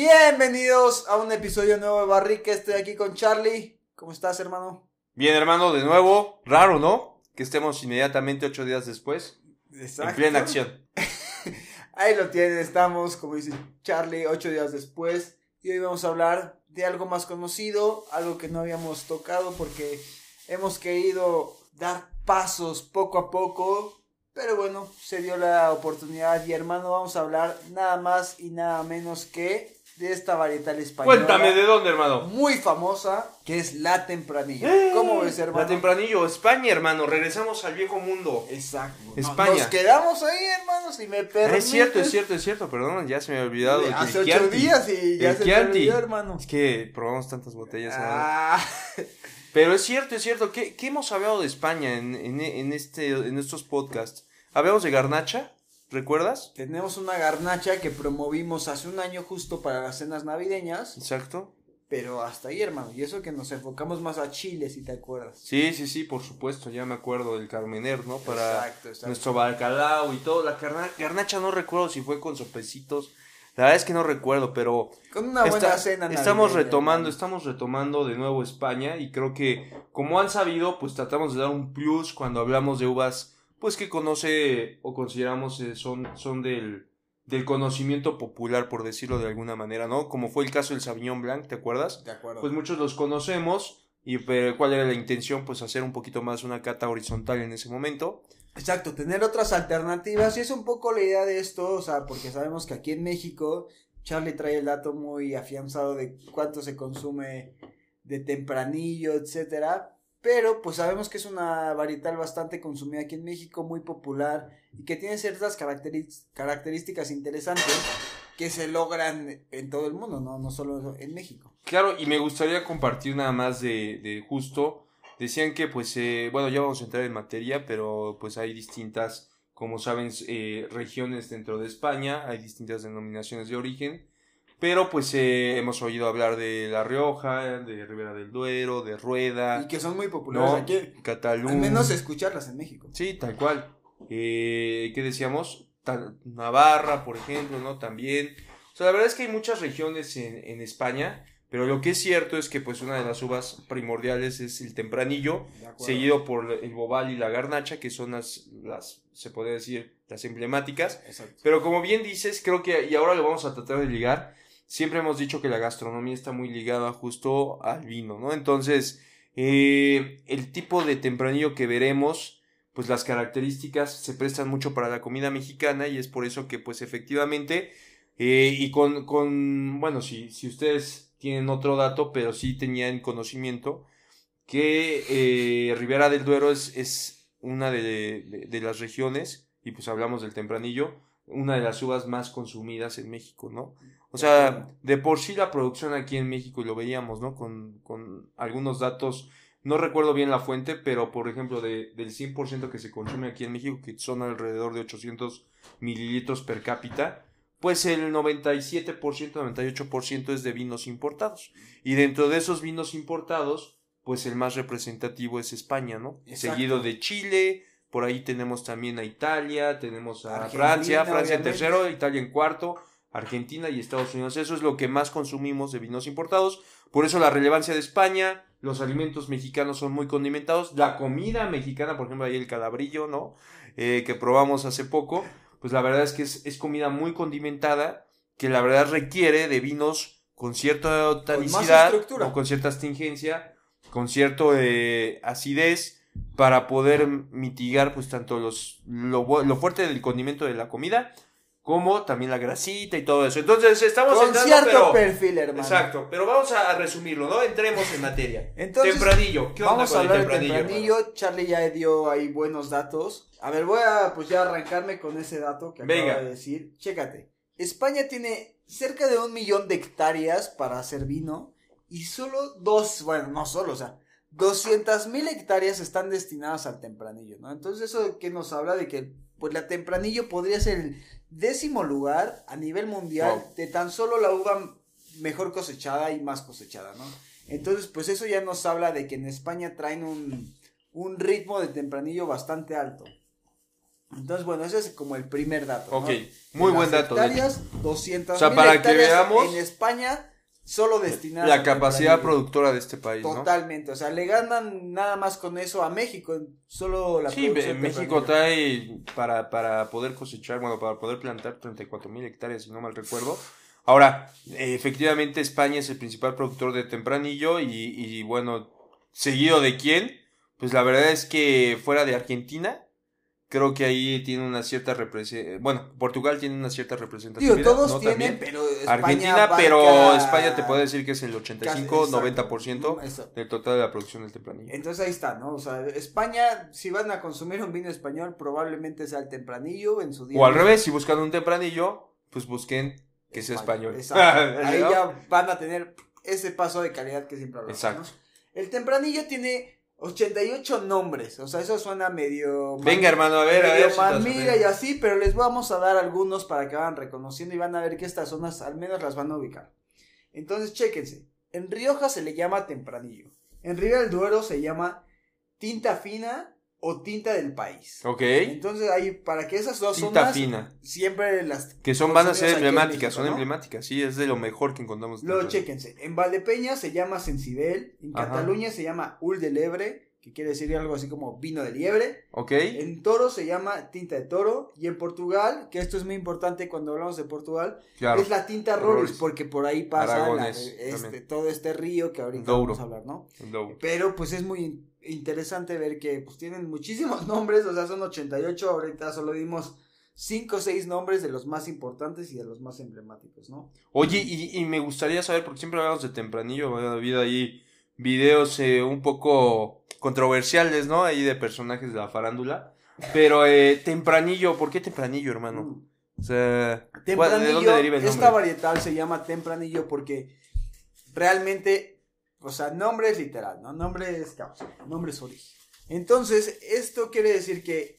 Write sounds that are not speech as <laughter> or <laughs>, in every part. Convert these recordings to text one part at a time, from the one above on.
Bienvenidos a un episodio nuevo de Barrique. Estoy aquí con Charlie. ¿Cómo estás, hermano? Bien, hermano, de nuevo. Raro, ¿no? Que estemos inmediatamente ocho días después. En plena acción. <laughs> Ahí lo tienen, estamos, como dice Charlie, ocho días después. Y hoy vamos a hablar de algo más conocido, algo que no habíamos tocado porque hemos querido dar pasos poco a poco. Pero bueno, se dio la oportunidad y hermano, vamos a hablar nada más y nada menos que de esta varietal española. Cuéntame de dónde, hermano. Muy famosa, que es la tempranillo. ¡Eh! ¿Cómo ves, hermano? La Tempranillo, España, hermano. Regresamos al viejo mundo. Exacto. España. Nos quedamos ahí, hermano, si me Ah, permites. es cierto, es cierto, es cierto. Perdón, ya se me había olvidado. el Hace ocho días y ya El se me olvidó, hermano. Es que probamos tantas botellas. Ah, <laughs> Pero es cierto, es cierto. ¿Qué, qué hemos hablado de España en, en, en este, en estos podcasts? Hablamos de Garnacha, ¿recuerdas? tenemos una garnacha que promovimos hace un año justo para las cenas navideñas, Exacto. pero hasta ahí, hermano. Y eso que nos enfocamos más a Chile, si te acuerdas. Sí, sí, sí, por supuesto. Ya me acuerdo del Carmener, ¿no? Para Exacto, exacto. nuestro bacalao y todo. La carna- garnacha no recuerdo si fue con sopecitos. La verdad es que no recuerdo, pero Con una buena Está- cena estamos navideña, retomando, hermano. estamos retomando de nuevo España y creo que como han sabido, pues tratamos de dar un plus cuando hablamos de uvas, pues que conoce o consideramos eh, son, son del, del conocimiento popular, por decirlo de alguna manera, ¿no? Como fue el caso del Sauvignon Blanc, ¿te acuerdas? De acuerdo. Pues muchos los conocemos y pero cuál era la intención, pues hacer un poquito más una cata horizontal en ese momento. Exacto, tener otras alternativas y es un poco la idea de esto, o sea, porque sabemos que aquí en México Charlie trae el dato muy afianzado de cuánto se consume de tempranillo, etcétera, pero pues sabemos que es una varietal bastante consumida aquí en México, muy popular y que tiene ciertas características interesantes que se logran en todo el mundo, no, no solo en México. Claro, y me gustaría compartir nada más de, de justo. Decían que, pues, eh, bueno, ya vamos a entrar en materia, pero pues hay distintas, como saben, eh, regiones dentro de España, hay distintas denominaciones de origen, pero pues eh, hemos oído hablar de La Rioja, de Ribera del Duero, de Rueda, Y que son muy populares no, aquí, Cataluña. al menos escucharlas en México. Sí, tal cual. Eh, ¿Qué decíamos? Navarra, por ejemplo, ¿no? También. O sea, la verdad es que hay muchas regiones en, en España, pero lo que es cierto es que pues una de las uvas primordiales es el tempranillo, seguido por el bobal y la garnacha, que son las, las, se podría decir, las emblemáticas. Exacto. Pero como bien dices, creo que, y ahora lo vamos a tratar de ligar, siempre hemos dicho que la gastronomía está muy ligada justo al vino, ¿no? Entonces, eh, el tipo de tempranillo que veremos, pues las características se prestan mucho para la comida mexicana y es por eso que, pues efectivamente, eh, y con, con, bueno, si, si ustedes tienen otro dato, pero sí tenían conocimiento, que eh, Ribera del Duero es, es una de, de- de las regiones, y pues hablamos del tempranillo, una de las uvas más consumidas en México, ¿no? O sea, de por sí la producción aquí en México, y lo veíamos, ¿no? Con, con algunos datos, no recuerdo bien la fuente, pero por ejemplo, de, del 100% que se consume aquí en México, que son alrededor de 800 mililitros per cápita, pues el 97%, 98% es de vinos importados. Y dentro de esos vinos importados, pues el más representativo es España, ¿no? Exacto. Seguido de Chile, por ahí tenemos también a Italia, tenemos a Argentina, Francia, Francia en tercero, Italia en cuarto, Argentina y Estados Unidos. Eso es lo que más consumimos de vinos importados. Por eso la relevancia de España, los alimentos mexicanos son muy condimentados. La comida mexicana, por ejemplo, ahí el calabrillo, ¿no? Eh, que probamos hace poco. Pues la verdad es que es, es comida muy condimentada, que la verdad requiere de vinos con cierta tanicidad o con cierta astringencia, con cierto eh, acidez para poder mitigar pues tanto los lo fuerte del condimento de la comida como también la grasita y todo eso. Entonces estamos Con entrando, cierto pero- perfil, hermano. Exacto, pero vamos a resumirlo, ¿no? Entremos en materia. Entonces, tempranillo, ¿qué onda Vamos a el hablar de tempranillo? tempranillo. Charlie ya dio ahí buenos datos. A ver, voy a pues ya arrancarme con ese dato que Venga. de decir. Chécate. España tiene cerca de un millón de hectáreas para hacer vino y solo dos, bueno, no solo, o sea, 200 mil hectáreas están destinadas al tempranillo, ¿no? Entonces eso que nos habla de que pues la tempranillo podría ser el décimo lugar a nivel mundial Wow. de tan solo la uva mejor cosechada y más cosechada, ¿no? Entonces, pues eso ya nos habla de que en España traen un, un ritmo de tempranillo bastante alto. Entonces, bueno, ese es como el primer dato. Ok, ¿no? muy buen dato. Hectáreas, 200 O sea, para que hectáreas veamos- En España, solo destinadas La capacidad productora de este país, ¿no? Totalmente, o sea, le ganan nada más con eso a México, solo la Sí, México trae para, para poder cosechar, bueno, para poder plantar 34 mil hectáreas, si no mal recuerdo. Ahora, efectivamente España es el principal productor de tempranillo y, y bueno, seguido de quién, pues la verdad es que fuera de Argentina, creo que ahí tiene una cierta representación, bueno, Portugal tiene una cierta representación. Digo, todos ¿no? tienen, También. pero España Argentina, pero España te puede decir que es el casi- 85-90% exacto. Exacto. del total de la producción del tempranillo. Entonces ahí está, ¿no? O sea, España, si van a consumir un vino español, probablemente sea el tempranillo en su día. O al revés, si buscan un tempranillo, pues busquen que sea español. Exacto. <laughs> Ahí ¿No? ya van a tener ese paso de calidad que siempre hablamos. Exacto. ¿no? El tempranillo tiene 88 nombres, o sea, eso suena medio... Venga, hermano, a ver, a medio ver. si mamila aprende. y así, pero les vamos a dar algunos para que vayan reconociendo y van a ver que estas zonas al menos las van a ubicar. Entonces, chéquense. En Rioja se le llama tempranillo. En Ribera del Duero se llama tinta fina o tinta del país. Ok. Entonces, ahí, para que esas dos Tinta zonas fina. siempre las Que son, van a ser emblemáticas, México, son ¿no? emblemáticas, sí, es de lo mejor que encontramos. Luego dentro de- chéquense. En Valdepeña se llama Sensibel. En Ajá. Cataluña se llama Ul de Lebre, que quiere decir algo así como vino de liebre. Ok. En Toro se llama tinta de toro. Y en Portugal, que esto es muy importante cuando hablamos de Portugal, Claro. es la tinta Roris, Roris. porque por ahí pasa la- este, todo este río que ahorita Douro. vamos a hablar, ¿no? No. Pero pues es muy interesante ver que pues tienen muchísimos <laughs> nombres, o sea, son 88, ahorita solo dimos 5 o 6 nombres de los más importantes y de los más emblemáticos, ¿no? Oye, y, y me gustaría saber, porque siempre hablamos de tempranillo, ha habido ahí videos eh, un poco controversiales, ¿no? Ahí de personajes de la farándula. Pero eh, tempranillo, ¿por qué tempranillo, hermano? Mm. O sea, ¿de dónde deriva el esta nombre? varietal se llama tempranillo porque realmente, o sea, nombre es literal, ¿no? Nombre es causa, nombre es origen. Entonces, esto quiere decir que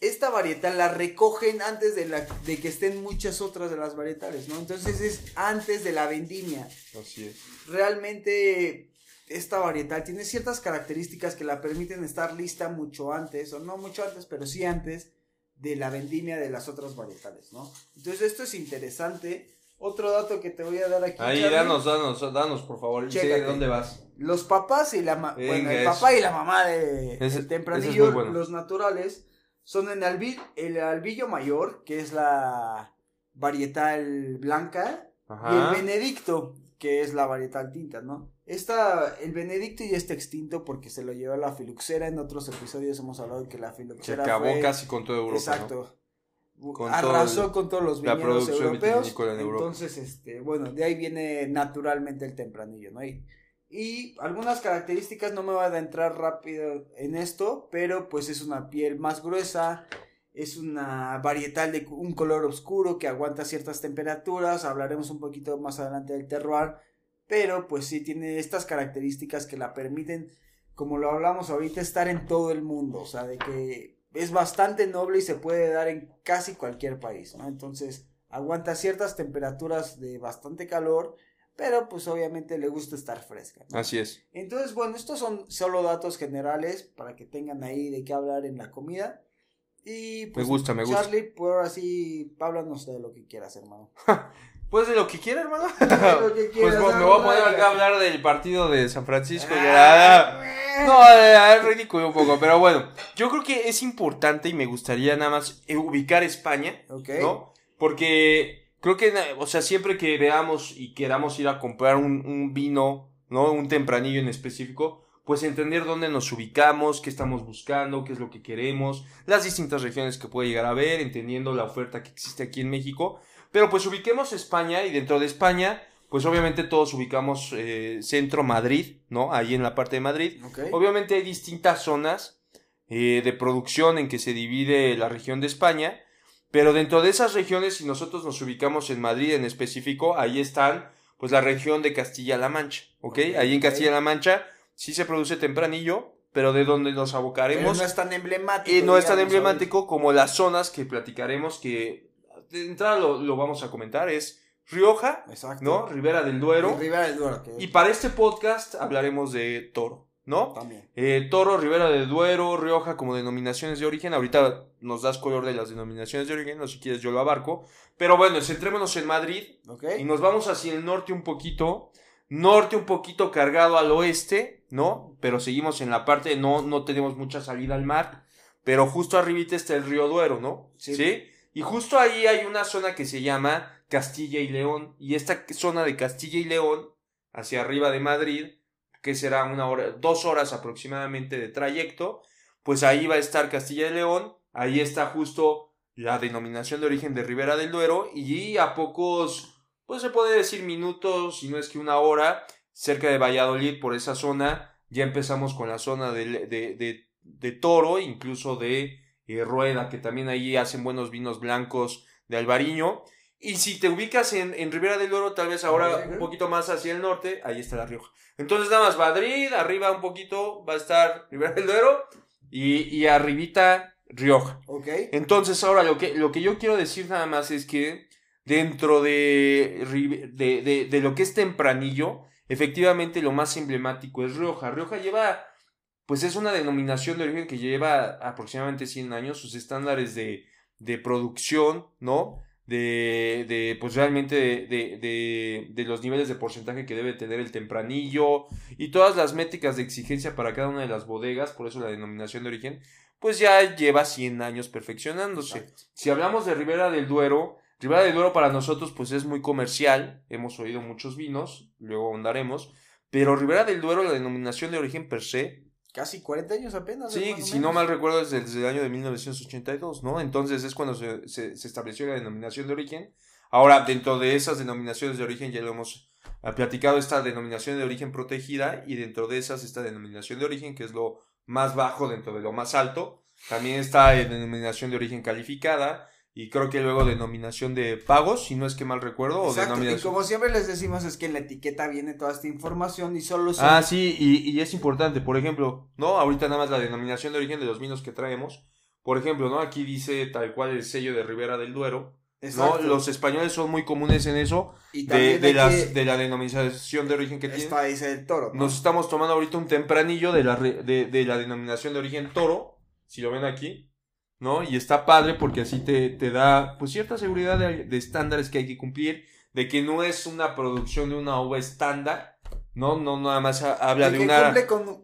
esta varietal la recogen antes de, la, de que estén muchas otras de las varietales, ¿no? Entonces es antes de la vendimia. Así es. Realmente esta varietal tiene ciertas características que la permiten estar lista mucho antes, o no mucho antes, pero sí antes de la vendimia de las otras varietales, ¿no? Entonces esto es interesante. Otro dato que te voy a dar aquí. Ahí, Charlie. danos, danos, danos, por favor. Chécate. de dónde vas. Los papás y la ma- Venga, bueno, el papá y la mamá de Ese- el tempranillo, bueno. los naturales, son en el albillo mayor, que es la varietal blanca, y el. Benedicto, que es la varietal tinta, ¿no? Esta, el Benedicto ya está extinto porque se lo llevó la filuxera. En otros episodios hemos hablado de que la Se filuxera acabó fue- casi con toda Europa. Exacto. Con Arrasó el- con todos los la viñedos producción europeos. en. Entonces, este, bueno, de ahí viene naturalmente el tempranillo, ¿no? Y, y algunas características, no me voy a adentrar rápido en esto, pero pues es una piel más gruesa, es una varietal de un color oscuro que aguanta ciertas temperaturas, hablaremos un poquito más adelante del terroir, pero pues sí tiene estas características que la permiten, como lo hablamos ahorita, estar en todo el mundo, o sea, de que es bastante noble y se puede dar en casi cualquier país, ¿no? Entonces, aguanta ciertas temperaturas de bastante calor, pero pues obviamente le gusta estar fresca. ¿no? Así es. Entonces, bueno, estos son solo datos generales para que tengan ahí de qué hablar en la comida. Y pues, gusta, me gusta. Charlie, pues ahora sí, háblanos de lo que quieras, hermano. <laughs> Pues de lo que quiera, hermano. De lo que <laughs> Pues quieras, me voy a poner acá a hablar del partido de San Francisco. y Ah, era- No, eh, es ridículo un poco, pero bueno, yo creo que es importante y me gustaría nada más eh, ubicar España. ¿no? Porque creo que, o sea, siempre que veamos y queramos ir a comprar un, un vino, ¿no? Un tempranillo en específico, pues entender dónde nos ubicamos, qué estamos buscando, qué es lo que queremos, las distintas regiones que puede llegar a haber, entendiendo la oferta que existe aquí en México. Pero pues ubiquemos España y dentro de España, pues obviamente todos ubicamos eh, centro Madrid, ¿no? Ahí en la parte de Madrid. Ok. Obviamente hay distintas zonas eh, de producción en que se divide la región de España, pero dentro de esas regiones, si nosotros nos ubicamos en Madrid en específico, ahí están pues la región de Castilla-La Mancha, ¿ok? Ahí en. Castilla-La Mancha sí se produce tempranillo, pero de donde nos Pero abocaremos no es tan emblemático. y no es tan emblemático como las zonas que platicaremos que de entrada lo, lo vamos a comentar, es Rioja. Exacto. ¿no? Ribera del Duero. Y Ribera del Duero. que- Y para este podcast hablaremos de toro. ¿no? También. Eh, Toro, Ribera del Duero, Rioja como denominaciones de origen. Ahorita nos das color de las denominaciones de origen, no sé si quieres yo lo abarco. Pero bueno, centrémonos en Madrid ¿Ok? y nos vamos hacia el norte un poquito. Norte un poquito cargado al oeste, ¿no? Pero seguimos en la parte, no, no tenemos mucha salida al mar. Pero justo arribita está el río Duero, ¿no? Sí. Y justo ahí hay una zona que se llama Castilla y León. Y esta zona de Castilla y León, hacia arriba de Madrid, que será una hora, dos horas aproximadamente de trayecto, pues ahí va a estar Castilla y León. Ahí está justo la denominación de origen de Ribera del Duero. Y a pocos, pues se puede decir minutos, si no es que una hora, cerca de Valladolid, por esa zona, ya empezamos con la zona de, de, de, de Toro, incluso de eh, Rueda, que también ahí hacen buenos vinos blancos de Albariño. Y si te ubicas en, en Ribera del Duero, tal vez ahora un poquito más hacia el norte, ahí está La Rioja. Entonces nada más Madrid, arriba un poquito va a estar Ribera del Duero y, y arribita Rioja. ¿Ok? Entonces, ahora lo que, lo que yo quiero decir nada más es que dentro de, de, de lo que es tempranillo, efectivamente lo más emblemático es Rioja. Rioja lleva, pues es una denominación de origen que lleva aproximadamente 100 años, sus estándares de, de producción, ¿no? De, de pues realmente de, de, de, de los niveles de porcentaje que debe tener el tempranillo y todas las métricas de exigencia para cada una de las bodegas, por eso la denominación de origen, pues ya lleva 100 años perfeccionándose. Exacto. Si hablamos de Ribera del Duero, Ribera del Duero para nosotros pues es muy comercial, hemos oído muchos vinos, luego ahondaremos, pero Ribera del Duero, la denominación de origen per se, Casi 40 años apenas. sí, si no mal recuerdo es desde el año de 1982, ¿no? Entonces es cuando se, se, se estableció la denominación de origen. Ahora, dentro de esas denominaciones de origen ya lo hemos ah, platicado, esta denominación de origen protegida y dentro de esas esta denominación de origen que es lo más bajo dentro de lo más alto. También está en denominación de origen calificada y creo que luego denominación de pagos, si no es que mal recuerdo, o Exacto, y denominación... como siempre les decimos es que en la etiqueta viene toda esta información y solo son... Ah, sí, y, y es importante, por ejemplo, ¿no? Ahorita nada más la denominación de origen de los vinos que traemos. Por ejemplo, ¿no? Aquí dice tal cual el sello de Ribera del Duero. ¿no? Exacto. Los españoles son muy comunes en eso, y de, también de, aquí las, de la denominación de origen que tienen. está, dice el toro. ¿no? Nos estamos tomando ahorita un tempranillo de la, de, de la denominación de origen toro, si lo ven aquí, ¿no? Y está padre porque así te, te da pues cierta seguridad de, de estándares que hay que cumplir, de que no es una producción de una uva estándar, ¿no? No nada más ha- habla de una,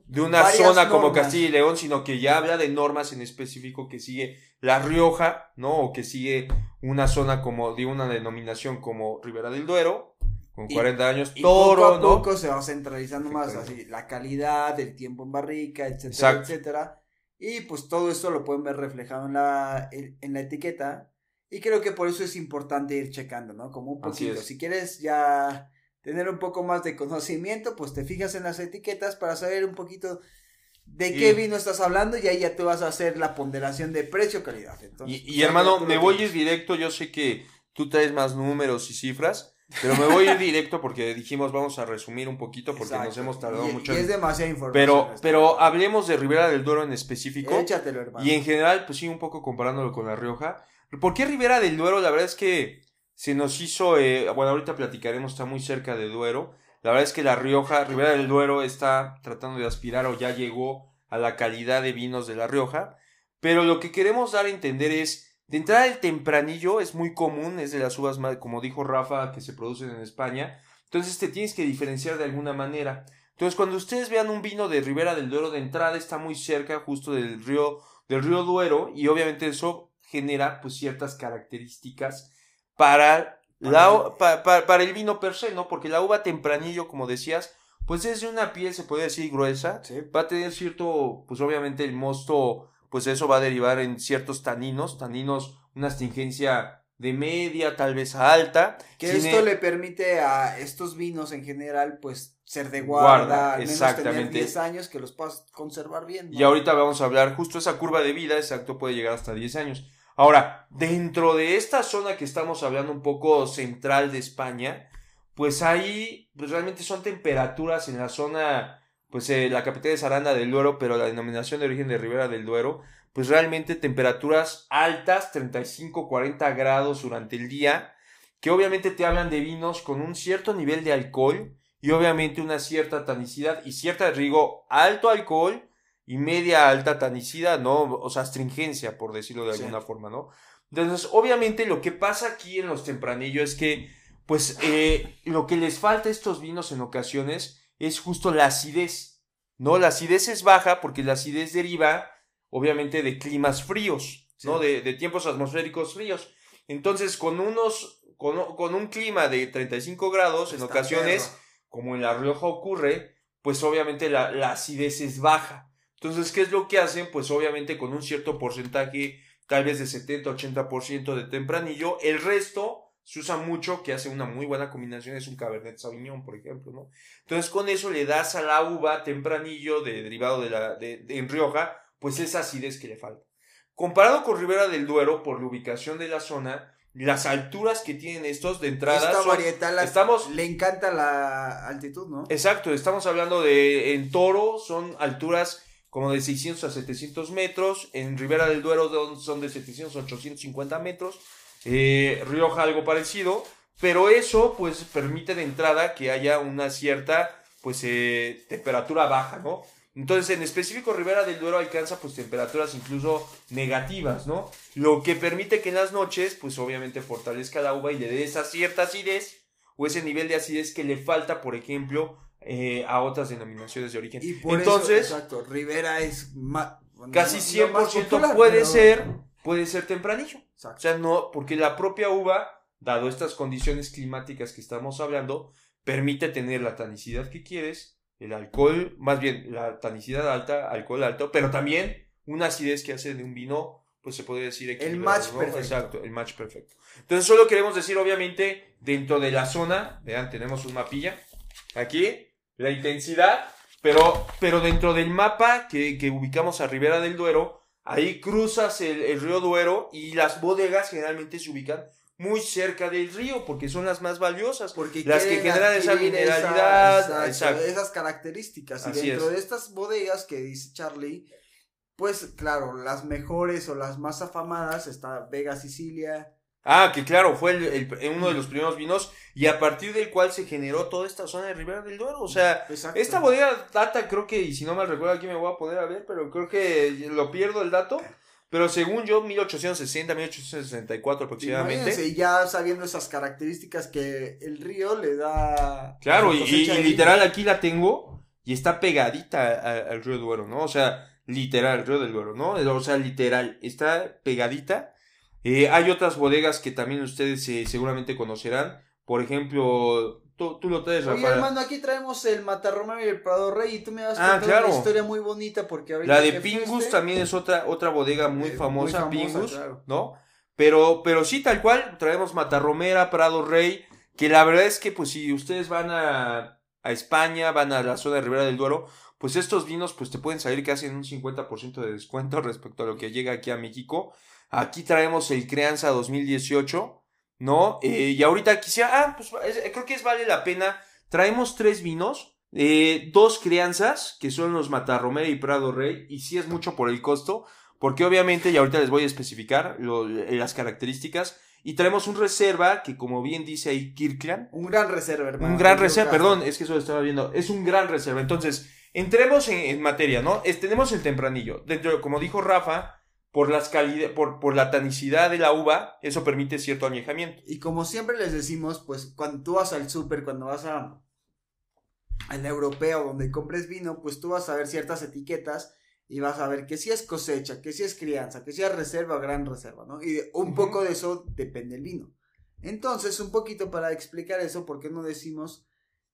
de una zona como. Castilla y León, sino que ya habla de normas en específico que sigue La Rioja, ¿no? O que sigue una zona como, de una denominación como Ribera del Duero, con Y- 40 años, Y Toro, poco a ¿no? poco se va centralizando más así, la calidad, el tiempo en barrica, etcétera, Exacto. etcétera. Y pues todo esto lo pueden ver reflejado en la, en, la etiqueta. Y creo que por eso es importante ir checando, ¿no? Como un poquito. Si quieres ya tener un poco más de conocimiento, pues te fijas en las etiquetas para saber un poquito de qué Y- vino estás hablando y ahí ya te vas a hacer la ponderación de precio-calidad. Y, pues, y hermano, me voy ir directo. Yo sé que tú traes más números y cifras, pero me voy a ir directo porque dijimos vamos a resumir un poquito porque nos hemos tardado Y- mucho. Y es demasiada información. Pero, pero hablemos de Ribera del Duero en específico. Échatelo, hermano. Y en general, pues sí, un poco comparándolo con La Rioja. ¿Por qué Ribera del Duero? La verdad es que se nos hizo, eh, bueno, ahorita platicaremos, está muy cerca de Duero. La verdad es que La Rioja, Ribera del Duero está tratando de aspirar o ya llegó a la calidad de vinos de La Rioja. Pero lo que queremos dar a entender es, de entrada el tempranillo es muy común, es de las uvas más, como dijo Rafa, que se producen en España. Entonces te tienes que diferenciar de alguna manera. Entonces cuando ustedes vean un vino de Ribera del Duero, de entrada está muy cerca justo del río, del río Duero y obviamente eso genera pues ciertas características para, la, el vino per se, ¿no? Porque la uva tempranillo, como decías, pues es de una piel, se puede decir, gruesa, Sí. va a tener cierto, pues obviamente el mosto, pues eso va a derivar en ciertos taninos, taninos, una astringencia de media, tal vez a alta. Que Tiene- esto le permite a estos vinos en general, pues, ser de guarda, Guarda, al menos tener exactamente. 10 años que los puedas conservar bien. ¿no? Y ahorita vamos a hablar justo esa curva de vida, exacto, puede llegar hasta 10 años. Ahora, dentro de esta zona que estamos hablando un poco central de España, pues ahí pues realmente son temperaturas en la zona, pues eh, la capital es Aranda del Duero, pero la denominación de origen de Ribera del Duero, pues realmente temperaturas altas, 35, 40 grados durante el día, que obviamente te hablan de vinos con un cierto nivel de alcohol y obviamente una cierta tanicidad y cierta, digo, alto alcohol y media alta tanicidad, ¿no? O sea, astringencia, por decirlo de alguna forma, ¿no? Entonces, obviamente lo que pasa aquí en los tempranillos es que, pues, eh, lo que les falta a estos vinos en ocasiones es justo la acidez, ¿no? La acidez es baja porque la acidez deriva, obviamente, de climas fríos, ¿no? De, de, tiempos atmosféricos fríos. Entonces, con unos, con, con un clima de 35 grados, en ocasiones, como en La Rioja ocurre, pues obviamente la, la acidez es baja. Entonces, ¿qué es lo que hacen? Pues obviamente con un cierto porcentaje, tal vez de 70-80% de tempranillo, el resto se usa mucho, que hace una muy buena combinación, es un Cabernet Sauvignon, por ejemplo, ¿no? Entonces, con eso le das a la uva tempranillo de, derivado de la, de, en Rioja, pues esa acidez que le falta. Comparado con Ribera del Duero, por la ubicación de la zona, las alturas que tienen estos de entrada. Esta varietal estamos, le encanta la altitud, ¿no? Exacto, estamos hablando de en Toro son alturas como de 600 a 700 metros, en Ribera del Duero son de 700 a 850 metros, eh, Rioja algo parecido, pero eso pues permite de entrada que haya una cierta pues eh, temperatura baja, ¿no? Entonces, en específico, Ribera del Duero alcanza pues temperaturas incluso negativas, ¿no? Lo que permite que en las noches, pues obviamente fortalezca la uva y le dé esa cierta acidez o ese nivel de acidez que le falta, por ejemplo, eh, a otras denominaciones de origen. Y por Entonces, eso, exacto, Ribera es más, casi 100% puede ser, puede ser tempranillo. O sea, no, porque la propia uva, dado estas condiciones climáticas que estamos hablando, permite tener la tanicidad que quieres el alcohol, más bien la tanicidad alta, alcohol alto, pero también una acidez que hace de un vino, pues se puede decir El match perfecto. Exacto, el match perfecto. Entonces solo queremos decir, obviamente, dentro de la zona, vean, tenemos un mapilla, aquí, la intensidad, pero, pero dentro del mapa que, que ubicamos a Ribera del Duero, ahí cruzas el, el río Duero y las bodegas generalmente se ubican muy cerca del río, porque son las más valiosas, porque las que generan esa mineralidad, esas características. Y dentro de estas bodegas que dice Charlie, pues claro, las mejores o las más afamadas está Vega Sicilia. Ah, que claro, fue el, uno de los primeros vinos y a partir del cual se generó toda esta zona de Ribera del Duero. O sea, esta bodega data, creo que, y si no me recuerdo aquí me voy a poner a ver, pero creo que lo pierdo el dato. Pero según yo, 1860, 1864 aproximadamente. Y ya sabiendo esas características que el río le da. Claro, y, literal aquí la tengo y está pegadita al río Duero, ¿no? O sea, literal, el río del Duero, ¿no? O sea, literal, está pegadita. Eh, hay otras bodegas que también ustedes eh, seguramente conocerán. Por ejemplo, Tú, lo traes, Oye, hermano, aquí traemos el Matarromero y el Prado Rey y tú me vas a ah, contar una historia muy bonita porque ahorita La de Pingus también es otra, otra bodega muy eh, famosa, Pingus, ¿no? Pero, pero sí, tal cual, traemos Matarromera, Prado Rey, que la verdad es que pues si ustedes van a, a España, van a la zona de Ribera del Duero, pues estos vinos pues te pueden salir casi en un 50% de descuento <laughs> respecto a lo que llega aquí a México. Aquí traemos el Crianza 2018, ¿no? Eh, y ahorita quisiera, ah, pues creo que es vale la pena. Traemos tres vinos, eh, dos crianzas, que son los Matarromero y Prado Rey, y sí es mucho por el costo, porque obviamente, y ahorita les voy a especificar eh, las características, y traemos un reserva, que como bien dice ahí Kirkland. Un gran reserva, hermano. Un gran reserva, perdón, es que eso lo estaba viendo, es un gran reserva. Entonces, entremos en, materia, ¿no? tenemos el tempranillo. Dentro, como dijo Rafa, por, las por, por la tanicidad de la uva, eso permite cierto añejamiento. Y como siempre les decimos, pues cuando tú vas al súper, cuando vas a al europeo donde compres vino, pues tú vas a ver ciertas etiquetas y vas a ver que si es cosecha, que si es crianza, que si es reserva gran reserva, ¿no? Y un poco de eso depende el vino. Entonces, un poquito para explicar eso, ¿por qué no decimos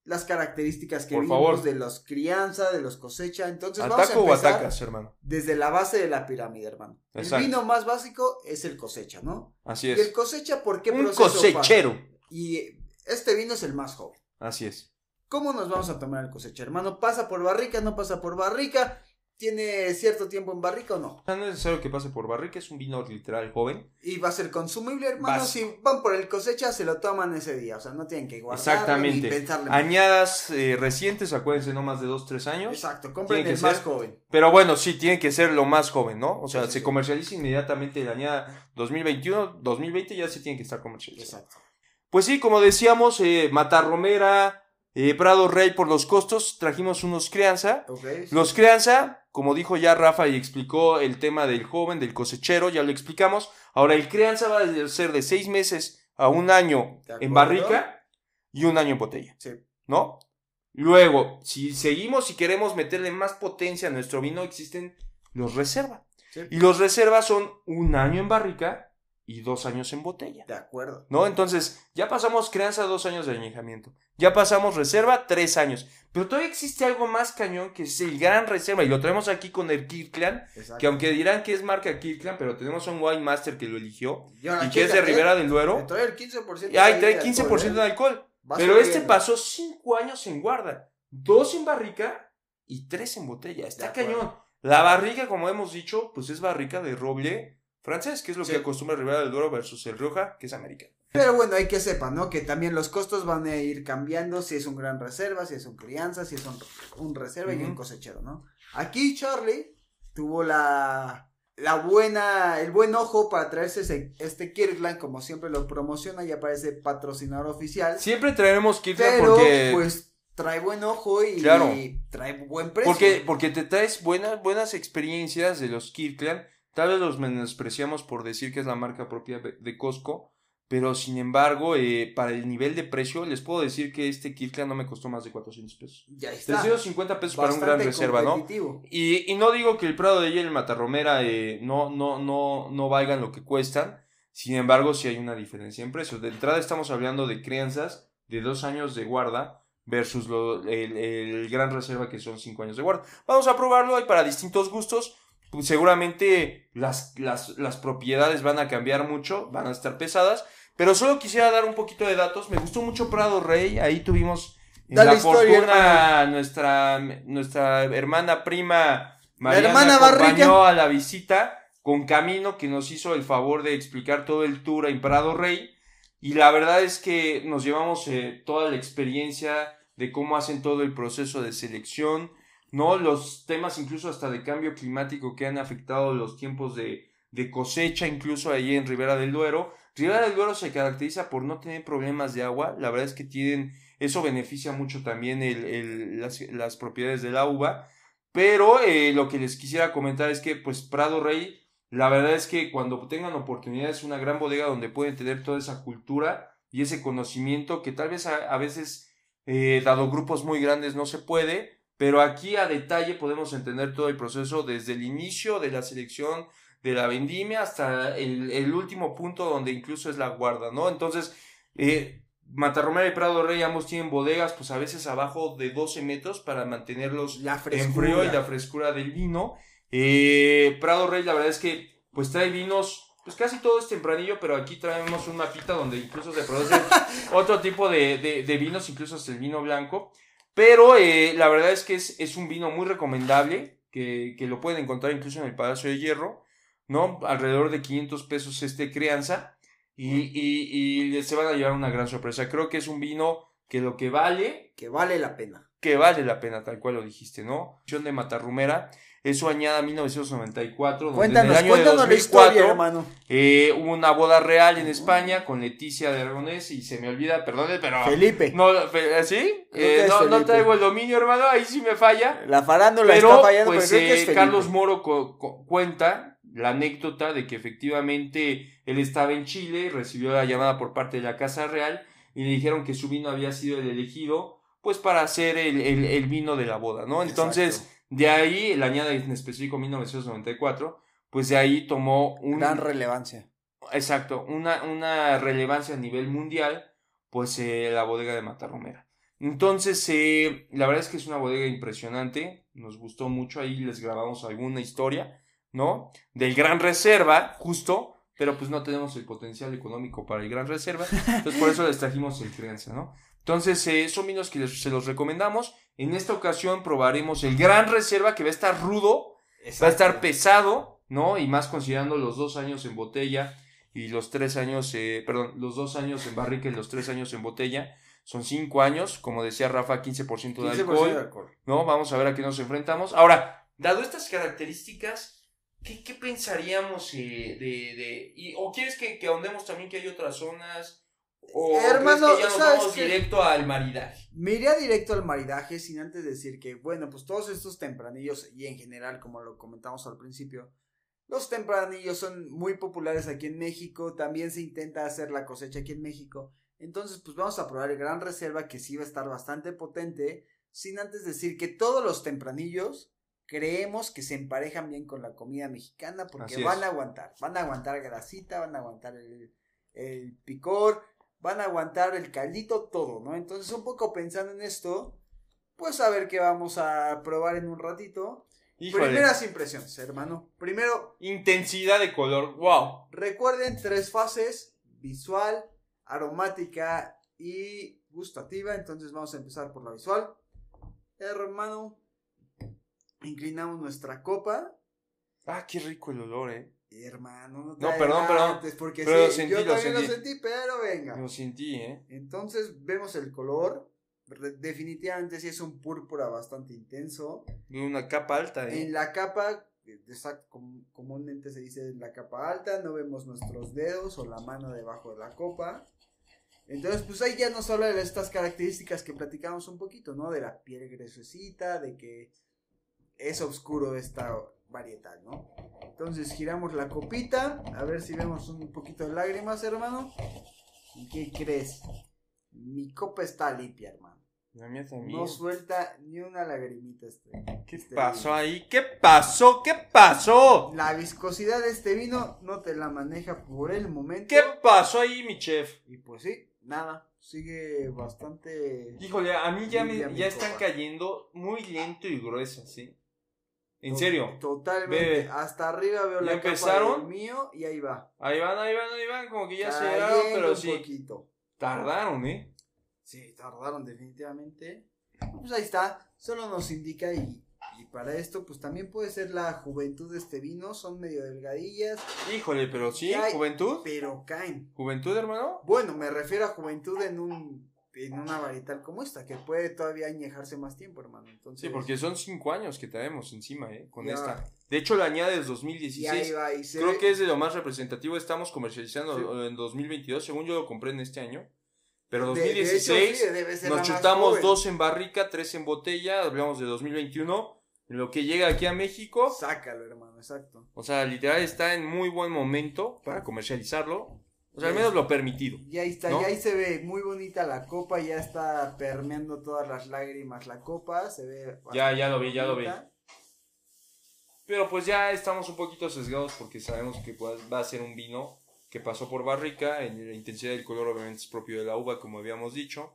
las características que vimos de los crianza, de los cosecha. Entonces vamos a empezar hermano? desde la base de la pirámide, hermano. El vino más básico es el cosecha, ¿no? Así es. ¿Y el cosecha por qué Un cosechero. Y este vino es el más joven. Así es. ¿Cómo nos vamos a tomar el cosecha, hermano? ¿Pasa por barrica, no pasa por barrica? Tiene cierto tiempo en barrica o no. No es necesario que pase por barrica, es un vino literal joven. Y va a ser consumible, hermano. Si van por el cosecha, se lo toman ese día. O sea, no tienen que guardarlo Exactamente. Añadas eh, recientes, acuérdense, no más de 2-3 años. Exacto, compren el más joven. Pero bueno, sí, tiene que ser lo más joven, ¿no? O sea, se comercializa inmediatamente la añada 2021, 2020 ya se tiene que estar comercializando. Exacto. Pues sí, como decíamos, eh, Matarromera, Eh, Prado Rey por los costos, trajimos unos crianza. Los crianza, como dijo ya Rafa y explicó el tema del joven, del cosechero, ya lo explicamos. Ahora el crianza va a ser de seis meses a un año en barrica y un año en botella, Sí. ¿no? Luego, si seguimos y queremos meterle más potencia a nuestro vino, existen los reserva. Sí. Y los reservas son un año en barrica y dos años en botella. De acuerdo. ¿No? Entonces, ya pasamos crianza dos años de añejamiento. Ya pasamos reserva tres años. Pero todavía existe algo más cañón que es el gran reserva. Y lo traemos aquí con el Kirkland. Exacto. Que aunque dirán que es marca Kirkland, pero tenemos un Wine Master que lo eligió. Y que es de chécate, Ribera del Duero. Trae el 15%. Y ahí ahí trae de 15% alcohol, de ¿eh? alcohol. Va Pero este pasó cinco años en guarda. Dos en barrica y tres en botella. Está De cañón. La barrica, como hemos dicho, pues es barrica de roble francés, que es lo Sí. que acostumbra Ribera del Duero versus el Rioja, que es americano. Pero bueno, hay que sepan, ¿no? Que también los costos van a ir cambiando si es un gran reserva, si es un crianza, si es un, un reserva y un cosechero, ¿no? Aquí Charlie tuvo la, la buena, el buen ojo para traerse ese- este Kirkland, como siempre lo promociona, ya parece patrocinador oficial. Siempre traeremos Kirkland pero porque... pues trae buen ojo y Claro. trae buen precio. Porque, porque te traes buenas, buenas experiencias de los Kirkland. Tal vez los menospreciamos por decir que es la marca propia de Costco. Pero sin embargo, eh, para el nivel de precio, les puedo decir que este Kirkland no me costó más de 400 pesos. ya está. 350 pesos para un gran reserva, ¿no? Y, y no digo que el Prado de ella y el Matarromera eh, no, no, no, no valgan lo que cuestan. Sin embargo, sí hay una diferencia en precios. De entrada estamos hablando de crianzas de dos años de guarda versus lo- el, el gran reserva que son cinco años de guarda. Vamos a probarlo, hay para distintos gustos. Pues seguramente las, las, las propiedades van a cambiar mucho, van a estar pesadas. Pero solo quisiera dar un poquito de datos. Me gustó mucho Prado Rey. Ahí tuvimos en Dale la historia, fortuna nuestra, nuestra hermana prima Mariana hermana acompañó Barrica. a la visita con Camino que nos hizo el favor de explicar todo el tour en Prado Rey. Y la verdad es que nos llevamos eh, toda la experiencia de cómo hacen todo el proceso de selección, ¿no? Los temas incluso hasta de cambio climático que han afectado los tiempos de, de cosecha, incluso ahí en Ribera del Duero. Ribera del Duero se caracteriza por no tener problemas de agua, la verdad es que tienen, eso beneficia mucho también el, las, propiedades de la uva, pero eh, lo que les quisiera comentar es que pues Prado Rey, la verdad es que cuando tengan oportunidad es una gran bodega donde pueden tener toda esa cultura y ese conocimiento que tal vez a, a veces, eh, dado grupos muy grandes, no se puede, pero aquí a detalle podemos entender todo el proceso desde el inicio de la selección de la vendimia hasta el, el último punto donde incluso es la guarda, ¿no? Entonces, eh, Matarromera y Prado Rey ambos tienen bodegas, pues a veces abajo de 12 metros para mantenerlos La en frío y la frescura del vino. Eh, Prado Rey, la verdad es que pues trae vinos, pues casi todo es tempranillo, pero aquí traemos un mapita donde incluso se produce <laughs> otro tipo de, de- de vinos, incluso hasta el vino blanco. Pero eh, la verdad es que es, es un vino muy recomendable, que, que lo pueden encontrar incluso en el Palacio de Hierro, ¿no? Alrededor de 500 pesos este crianza. Y, y, y se van a llevar una gran sorpresa. Creo que es un vino que lo que vale Que vale la pena. que vale la pena, tal cual lo dijiste, ¿no? Opción de Matarrumera, es su añada 1994, donde Cuéntanos, en el año cuéntanos de la historia, 2004 hermano. eh, hubo una boda real en España con Leticia de Aragonés y se me olvida, perdone, pero... Felipe. No, fe- ¿sí? Eh, no, no Felipe. traigo el dominio, hermano, ahí sí me falla. La farándula Pero, está fallando, pues, pero creo que es eh, Felipe. Carlos Moro cuenta la anécdota de que efectivamente él estaba en Chile, recibió la llamada por parte de la Casa Real y le dijeron que su vino había sido el elegido, pues para hacer el, el- el vino de la boda, ¿no? Entonces, Exacto. De ahí, el añade en específico 1994, pues de ahí tomó un... gran relevancia. Exacto, una, una relevancia a nivel mundial, pues eh, la bodega de Matarromera. Entonces, eh, la verdad es que es una bodega impresionante, nos gustó mucho, ahí les grabamos alguna historia, ¿no? Del Gran Reserva, justo, pero pues no tenemos el potencial económico para el Gran Reserva, entonces por eso les trajimos el crianza, ¿no? Entonces, eh, son vinos que les- se los recomendamos. En esta ocasión probaremos el Gran Reserva, que va a estar rudo, va a estar pesado, ¿no? Y más considerando los dos años en botella y los tres años, eh, perdón, los dos años en barrica y los tres años en botella. Son cinco años, como decía Rafa, 15%, de 15% alcohol, de alcohol. ¿no? Vamos a ver a qué nos enfrentamos. Ahora, dado estas características, ¿qué, qué pensaríamos eh, de, de- y- ¿O quieres que, que ahondemos también que hay otras zonas? ¿O Hermano, crees que ya nos ¿sabes vamos qué? directo al maridaje? Me iría directo al maridaje sin antes decir que, bueno, pues todos estos tempranillos y en general, como lo comentamos al principio, los tempranillos son muy populares aquí en México, también se intenta hacer la cosecha aquí en México, entonces pues vamos a probar el Gran Reserva que sí va a estar bastante potente, sin antes decir que todos los tempranillos creemos que se emparejan bien con la comida mexicana porque Así es. van a aguantar, van a aguantar grasita, van a aguantar el, el picor, van a aguantar el caldito, todo, ¿no? Entonces, un poco pensando en esto, pues a ver qué vamos a probar en un ratito. Híjole. Primeras impresiones, hermano. Primero, Intensidad de color. Wow. recuerden tres fases, visual, aromática y gustativa. Entonces vamos a empezar por la visual. Hermano, inclinamos nuestra copa. Ah, qué rico el olor, eh. Hermano, no, te No, perdón, perdón. Porque Pero lo sí, sentí, yo lo también lo sentí. sentí, pero venga. Lo sentí, eh. Entonces vemos el color. Definitivamente sí es un púrpura bastante intenso. De una capa alta, eh. En la capa, eh, exacto, com- comúnmente se dice en la capa alta, no vemos nuestros dedos o la mano debajo de la copa. Entonces, pues ahí ya nos habla de estas características que platicamos un poquito, ¿no? De la piel gruesecita, de que es oscuro esta varietal, ¿no? Entonces giramos la copita, a ver si vemos un poquito de lágrimas, hermano. ¿Y qué crees? Mi copa está limpia, hermano. La mía también. No suelta ni una lagrimita este. ¿Qué este pasó vino. ahí? ¿Qué pasó? ¿Qué pasó? La viscosidad de este vino no te la maneja por el momento. ¿Qué pasó ahí, mi chef? Y pues sí, nada, sigue bastante... Híjole, a mí ya, me, ya están cayendo muy lento y gruesas, ¿sí? En serio. Totalmente. Bebe. Hasta arriba veo ¿Ya la capa empezaron? del mío y ahí va. Ahí van, ahí van, ahí van, como que ya se llegaron, pero un sí. poquito. Tardaron, ¿eh? Sí, tardaron definitivamente. Pues ahí está, solo nos indica y, y para esto pues también puede ser la juventud de este vino, son medio delgadillas, Híjole, pero sí, juventud. pero caen. ¿Juventud, hermano? Bueno, me refiero a juventud en un en una varietal como esta, que puede todavía añejarse más tiempo, hermano. Entonces, Sí, porque son cinco años que tenemos encima, ¿eh? Con Ya. esta. De hecho, la añades y ahí 2016. va, y se Creo ve- que es de lo más representativo. Estamos comercializando Sí. en 2022. Según yo lo compré en este año. Pero de- de hecho, 2016 sí, debe ser la nos chutamos dos en barrica, tres en botella. Hablamos de 2021. En lo que llega aquí a México. Sácalo, hermano, exacto. O sea, literal está en muy buen momento para comercializarlo. O sea, al menos lo permitido. Y ahí está, ¿No? y ahí se ve muy bonita la copa, ya está permeando todas las lágrimas la copa, se ve Ya, ya lo vi, ya lo vi. Pero pues ya estamos un poquito sesgados porque sabemos que pues, va a ser un vino que pasó por barrica. En la intensidad del color obviamente es propio de la uva, como habíamos dicho.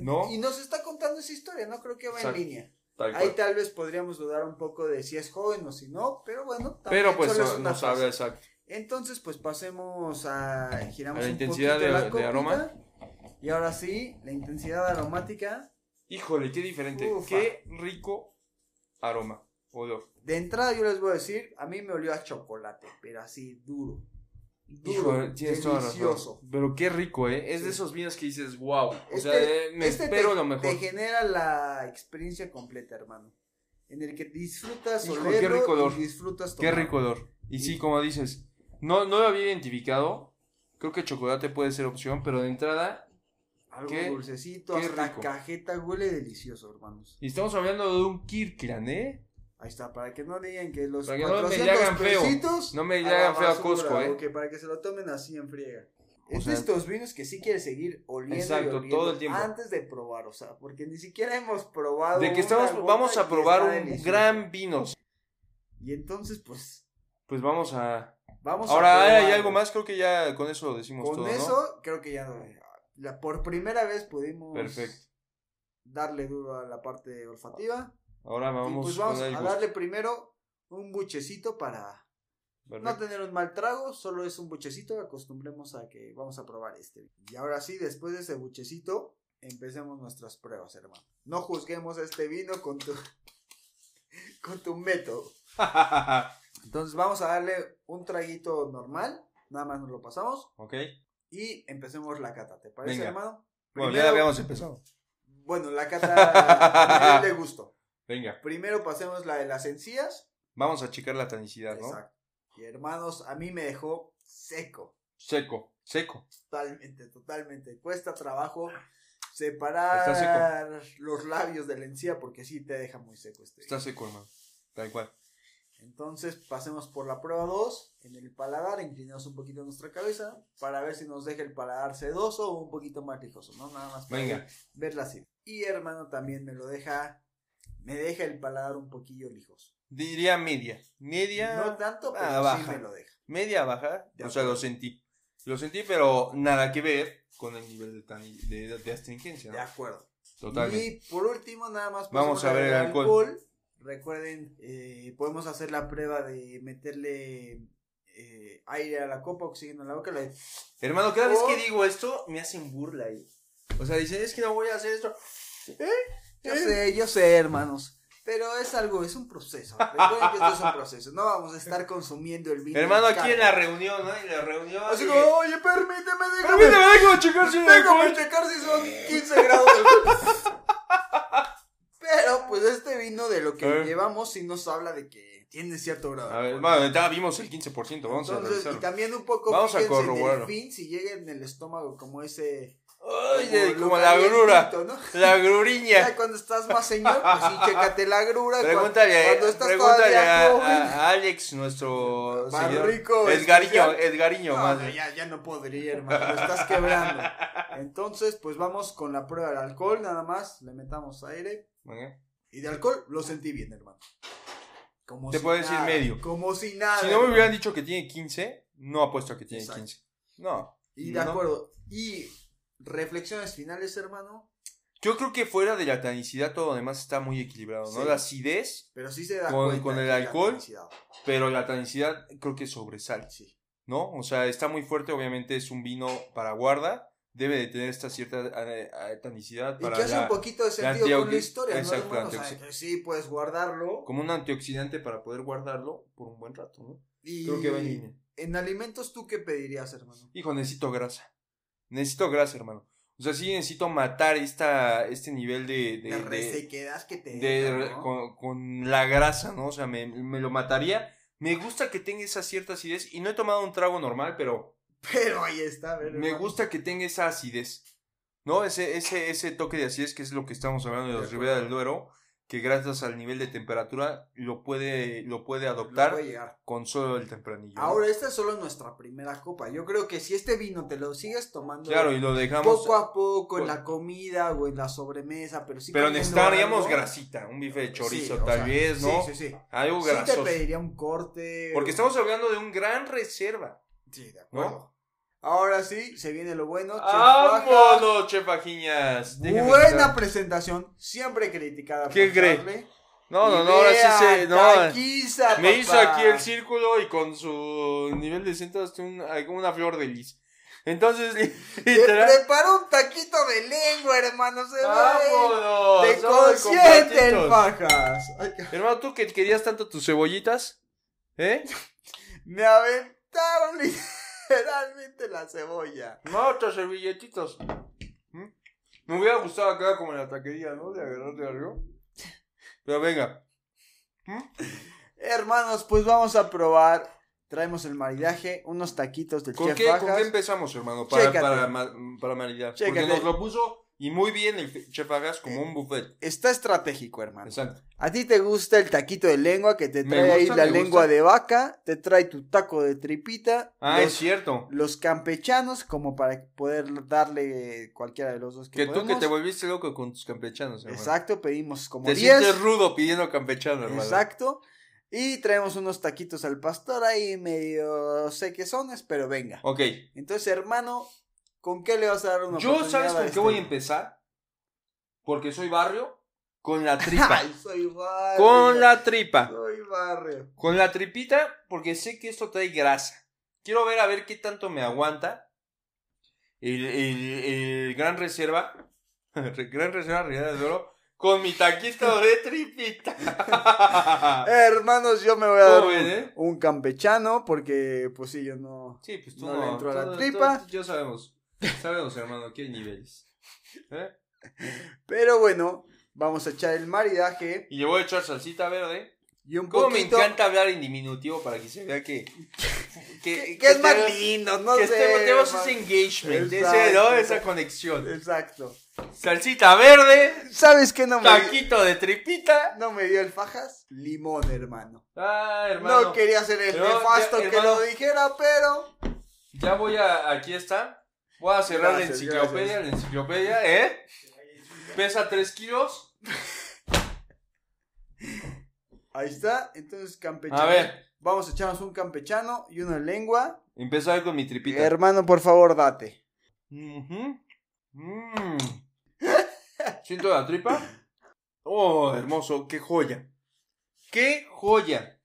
¿No? Y nos está contando esa historia, no creo que va Exacto. en línea. Tal Ahí tal vez podríamos dudar un poco de si es joven o si no, pero bueno, también Pero pues solo es no, una habla fase. exacto. Entonces, pues pasemos a giramos A la un intensidad de- la de copita. aroma. Y ahora sí, la intensidad aromática. Híjole, qué diferente. Ufa. Qué rico aroma. Olor. De entrada yo les voy a decir, a mí me olió a chocolate, pero así duro. Duro, Híjole, delicioso. Pero qué rico, ¿eh? Es Sí. de esos vinos que dices, wow. O Este- sea, eh, me este espero te, lo mejor. te genera la experiencia completa, hermano. En el que disfrutas Hijo, olerlo qué rico olor. y disfrutas Qué tomarlo. rico olor. Y Sí. como dices, no, no lo había identificado. Creo que chocolate puede ser opción, pero de entrada, Algo Qué- dulcecito, qué hasta rico. cajeta huele delicioso, hermanos. y estamos hablando de un Kirkland, ¿eh? Ahí está, para que no digan que los Para que no me 400 le hagan feo. No me hagan feo a Costco, ¿eh? ok, para que se lo tomen así en friega. O es sea- de estos vinos que sí quieres seguir oliendo y Exacto, oliendo todo el tiempo. antes de probar, o sea, porque ni siquiera hemos probado De que estamos, vamos a probar un delicioso. gran vino. Y entonces, pues, Pues vamos a... vamos a Ahora, ¿hay algo más? Creo que ya con eso lo decimos Con todo, ¿no? eso, creo que ya la, por primera vez pudimos Perfecto. darle duro a la parte olfativa. Ahora vamos, pues vamos con a darle primero un buchecito para no Perfecto. tener un mal trago, solo es un buchecito, acostumbremos a que vamos a probar este. Y ahora sí, después de ese buchecito, empecemos nuestras pruebas, hermano. No juzguemos este vino con tu <laughs> con tu método. <laughs> Entonces vamos a darle un traguito normal, nada más nos lo pasamos ok. y empecemos la cata, ¿te parece, Venga. hermano? Bueno, Primero- ya habíamos empezado. Bueno, la cata <laughs> de gusto. Venga, Primero pasemos la de las encías. vamos a checar la tanicidad, ¿no? Exacto. Y hermanos, a mí me dejó seco. Seco, seco. Totalmente, totalmente. Cuesta trabajo separar los labios de la encía porque sí te deja muy seco este. Está seco, hermano. Tal cual. Entonces pasemos por la prueba 2 en el paladar, inclinamos un poquito nuestra cabeza para ver si nos deja el paladar sedoso o un poquito más lijoso, ¿no? Nada más para Venga. verla así. Y hermano también me lo deja, me deja el paladar un poquillo lijoso. Diría media. Media. No tanto, pero ah, sí baja. me lo deja. Media baja. De o sea, lo sentí. Lo sentí, pero nada que ver con el nivel de, tani- de, de astringencia. De ¿no? acuerdo. Totalmente. Y por último, nada más Vamos a ver el al alcohol. Recuerden, eh, podemos hacer la prueba de meterle eh, aire a la copa, oxígeno a la boca. la- Hermano, cada vez Oh. que digo esto, me hacen burla ahí. O sea, dicen, es que no voy a hacer esto. Yo sé, yo sé, hermanos. Pero es algo, es un proceso. <laughs> Recuerden que esto es un proceso. No vamos a estar consumiendo el vino. Hermano, aquí en la reunión, ¿no? En la reunión. Así como, oye, permíteme, déjame. Permíteme, déjame checar si Déjame checar si son 15 grados. <laughs> Vino de lo que A ver. llevamos sí nos habla de que tiene cierto grado. A ver, bueno, ya vimos el 15%, vamos a Entonces, y revisarlo. también un poco Vamos a fíjense en fin, si llega en el estómago como ese... De- lo como la grura. ¿no? La <laughs> Ya gruriña. cuando estás más señor, pues sí, chécate la grura. Pregúntale, cuando estás pregúntale a, joven. a- a Alex, nuestro Más señor. rico, Edgariño. Edgariño, No, no, ya, ya no podría, hermano, lo estás quebrando. <laughs> Entonces, pues vamos con la prueba del alcohol, nada más, le metamos aire. Venga. Y de alcohol lo sentí bien, hermano. Como Te si puedo decir medio. Como si nada. Si no me hubieran dicho que tiene 15, no apuesto a que tiene Exacto. 15. No. Y de no. acuerdo. Y reflexiones finales, hermano. Yo creo que fuera de la tanicidad todo lo demás está muy equilibrado, ¿no? Sí. La acidez, Pero sí se da Con- con el la alcohol, pero la tanicidad creo que sobresale, Sí. ¿no? O sea, está muy fuerte, obviamente es un vino para guarda, debe de tener esta cierta eh, eh, tanicidad Y para que hace la- un poquito de la sentido con la historia, ¿no, exacto, hermano? O sea, antioxi- que sí, puedes guardarlo. como un antioxidante para poder guardarlo por un buen rato, ¿no? Y Creo que va en línea. en alimentos, ¿tú qué pedirías, hermano? Hijo, necesito grasa. Necesito grasa, hermano. O sea, sí necesito matar esta, este nivel de... de- De de- resequedad que te de- deja, ¿no? con, con la grasa, ¿no? O sea, me, me lo mataría. Me gusta que tenga esa cierta acidez. Y no he tomado un trago normal, pero Pero ahí está, a ver, me gusta que tenga esa acidez. ¿No? Ese, ese, ese toque de acidez que es lo que estamos hablando de los. Ribera del Duero. Que gracias al nivel de temperatura lo puede, lo puede Lo adoptar puede con solo el tempranillo. Ahora, esta es solo nuestra primera copa. Yo creo que si este vino te lo sigues tomando Claro, y lo dejamos. poco a poco en Pues- la comida o en la sobremesa, pero sí pero necesitaríamos algo. grasita. Un bife de chorizo, Sí, tal sea, vez, ¿no? Sí, sí, sí. Algo Sí te grasoso. pediría un corte. Porque o- estamos hablando de un gran reserva. Sí, de acuerdo. ¿no? Ahora sí, se viene lo bueno. Chef. ¡Vámonos! Déjeme Buena presentación, siempre criticada ¿Qué por cree? Charlie. No, no, no, ahora sí se. No, taquiza, me hizo aquí el círculo y con su nivel de un- como una flor de lis. Entonces, <laughs> Te literal. preparó un taquito de lengua, hermano. Se. ¡Vámonos! Te consiente el fajas. Ay, <laughs> Hermano, tú que querías tanto tus cebollitas, ¿eh? <laughs> Me aventaron literalmente la cebolla. No, otros servilletitos. ¿Mm? Me hubiera gustado acá como en la taquería, ¿no? De agarrarte algo. Pero venga. ¿Mm? Hermanos, pues vamos a probar. Traemos el maridaje, unos taquitos del ¿Con chef qué, ¿Con qué empezamos, hermano? Para, Chécate. para, para maridar. Porque nos lo puso y muy bien el chef como un buffet. Está estratégico, hermano. Exacto. A ti te gusta el taquito de lengua que te trae ahí la lengua gusta. de vaca, te trae tu taco de tripita, Ah, los, es cierto. los campechanos como para poder darle cualquiera de los dos que, Que tú que te volviste loco con tus campechanos, hermano. Exacto, pedimos como Te 10. sientes rudo pidiendo campechano, hermano. Exacto. Y traemos unos taquitos al pastor ahí medio sequezones, pero venga. Ok. Entonces, hermano, ¿con qué le vas a dar una Yo, ¿sabes con qué este? voy a empezar? Porque soy barrio. Con la <laughs> tripa. Ay, soy barrio. con la tripa. Soy barrio. Con la tripita, porque sé que esto trae grasa. Quiero ver a ver qué tanto me aguanta. El, el- el gran reserva. <laughs> gran reserva del Oro. Con mi taquito de tripita. <laughs> Hermanos, yo me voy a dar ¿Cómo un, eh? un campechano porque, pues sí, yo no. sí, pues tú No no. le entró a la tú- tripa. tú- ya sabemos. Sabemos, hermano, que hay niveles. ¿Eh? Pero bueno, vamos a echar el maridaje Y le voy a echar salsita verde. y un Cómo me encanta hablar en diminutivo para que se vea que <laughs> que, es más lindo, no que sé. tenemos ese engagement, ese, ¿no? esa conexión. Exacto. Salsita verde. ¿Sabes qué no me Taquito de tripita. No me dio el fajas. Limón, hermano. Ah, hermano. No quería ser el nefasto que lo dijera, pero. Ya voy a. Aquí está. Voy a cerrar la enciclopedia. La enciclopedia, ¿eh? Pesa 3 kilos. Ahí está. Entonces, campechano. A ver. Vamos a echarnos un campechano y una lengua. Empezar con mi tripita. Hermano, por favor, date. Mmm. ¿Siento la tripa? Oh, hermoso, qué joya. ¡Qué joya!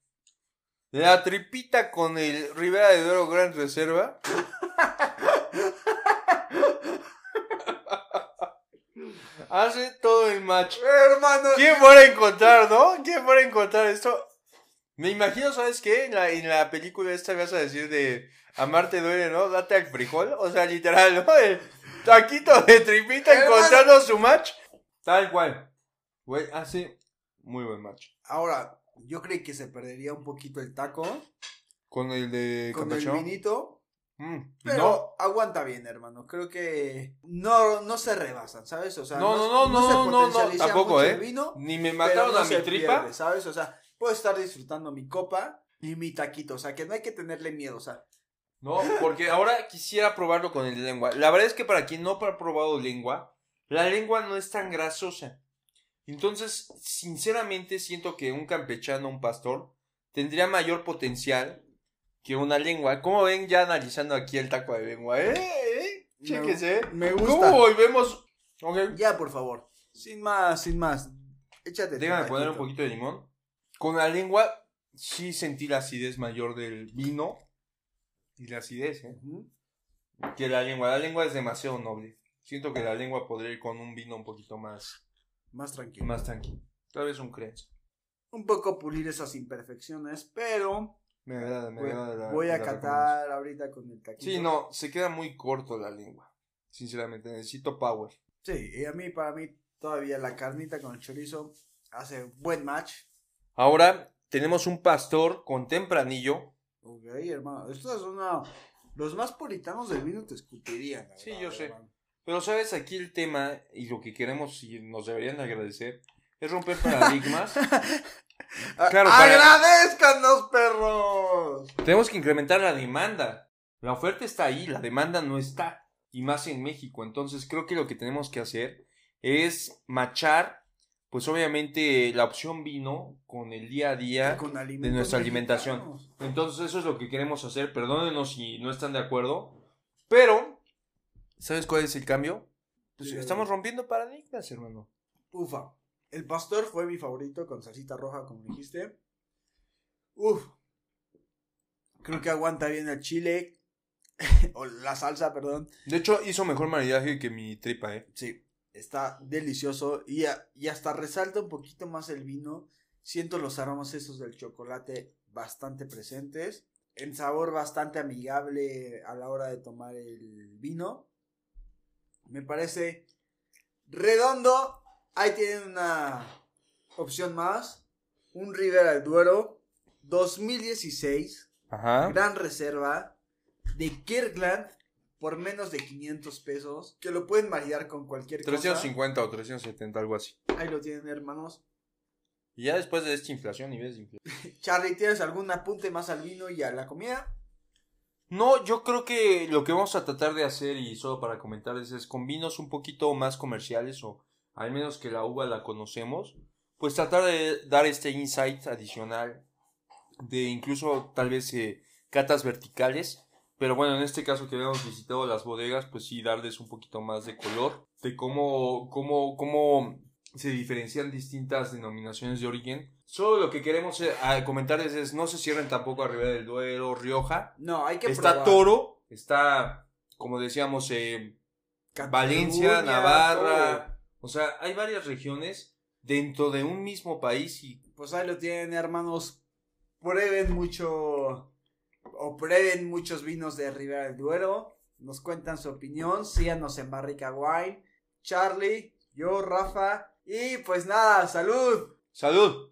La tripita con el Rivera de Duero Gran Reserva. Hace todo el match. Hermano. ¿Quién fuera a encontrar, no? ¿Quién fuera a encontrar esto? Me imagino, ¿sabes qué? En la, en la película esta vas a decir de Amarte duele, ¿no? Date al frijol. O sea, literal, ¿no? El taquito de tripita encontrando su match. Tal cual. Güey, hace muy buen match. Ahora, yo creí que se perdería un poquito el taco. Con el de Con el vinito. Mm, pero no. aguanta bien, hermano. Creo que no, no se rebasan, ¿sabes? O sea, no, no, no, no, no, no, tampoco, ¿eh? Ni me mataron a mi tripa. ¿Sabes? O sea, puedo estar disfrutando mi copa y mi taquito. O sea, que no hay que tenerle miedo. O sea, no, porque ahora quisiera probarlo con el lengua. La verdad es que para quien no ha probado lengua, la lengua no es tan grasosa. Entonces, sinceramente siento que un campechano, un pastor, tendría mayor potencial que una lengua. ¿Cómo ven ya analizando aquí el taco de lengua? ¿Eh? ¿Eh? Chéquese. Me, gusta. ¿Cómo volvemos? Ya, por favor. Sin más, sin más. Échate. Déjame poner un poquito de limón. Con la lengua sí sentí la acidez mayor del vino. Y la acidez, ¿eh? Que la lengua. La lengua es demasiado noble. Siento que la lengua podría ir con un vino un poquito más... Más tranquilo. Más tranquilo. Tal vez un crens. Un poco pulir esas imperfecciones, pero... Me da, me voy, voy a catar ahorita con el taquito. Sí, no, se queda muy corto la lengua. Sinceramente, necesito power. Sí, y a mí, para mí, todavía la carnita con el chorizo hace buen match. Ahora tenemos un pastor con tempranillo. Ok, hermano. Esto es una... Los más puritanos del vino te escupirían. Sí, yo sé. Pero sabes, aquí el tema y lo que queremos y nos deberían agradecer es romper <laughs> paradigmas. Claro, ¡Agradezcanos, perros! Tenemos que incrementar la demanda. La oferta está ahí, la demanda no está. Y más en México. Entonces creo que lo que tenemos que hacer es machar, pues obviamente la opción vino con el día a día de nuestra alimentación. Entonces eso es lo que queremos hacer. Perdónenos si no están de acuerdo. Pero ¿Sabes cuál es el cambio? Pues estamos rompiendo paradigmas, hermano. Ufa. El pastor fue mi favorito con salsita roja, como dijiste. Uf. Creo que aguanta bien el chile. <laughs> o la salsa, perdón. De hecho, hizo mejor maridaje que mi tripa, ¿eh? Sí. Está delicioso. Y, y hasta resalta un poquito más el vino. Siento los aromas esos del chocolate bastante presentes. El sabor bastante amigable a la hora de tomar el vino. Me parece redondo. Ahí tienen una opción más. Un Rivera del Duero 2016. Gran reserva de Kirkland por menos de 500 pesos. Que lo pueden maridar con cualquier 350 o 370, algo así. Ahí lo tienen, hermanos. Y ya después de esta inflación y ves inflación. <laughs> Charlie, ¿tienes algún apunte más al vino y a la comida? No, yo creo que lo que vamos a tratar de hacer, y solo para comentarles, es con vinos un poquito más comerciales, o al menos que la uva la conocemos, pues tratar de dar este insight adicional de incluso tal vez eh, catas verticales. Pero bueno, en este caso que habíamos visitado las bodegas, pues sí, darles un poquito más de color, de cómo, cómo, cómo se diferencian distintas denominaciones de origen. Solo lo que queremos eh, comentarles es no se cierren tampoco arriba del Duero, Rioja. No, hay que Está Toro, está, como decíamos, eh, Valencia, Navarra. O sea, hay varias regiones dentro de un mismo país y... Pues ahí lo tienen, hermanos. Prueben mucho o prueben muchos vinos de Ribera del Duero. Nos cuentan su opinión. Síganos en Barrica Wine. Charlie, yo, Rafa, y pues nada, salud. Salud.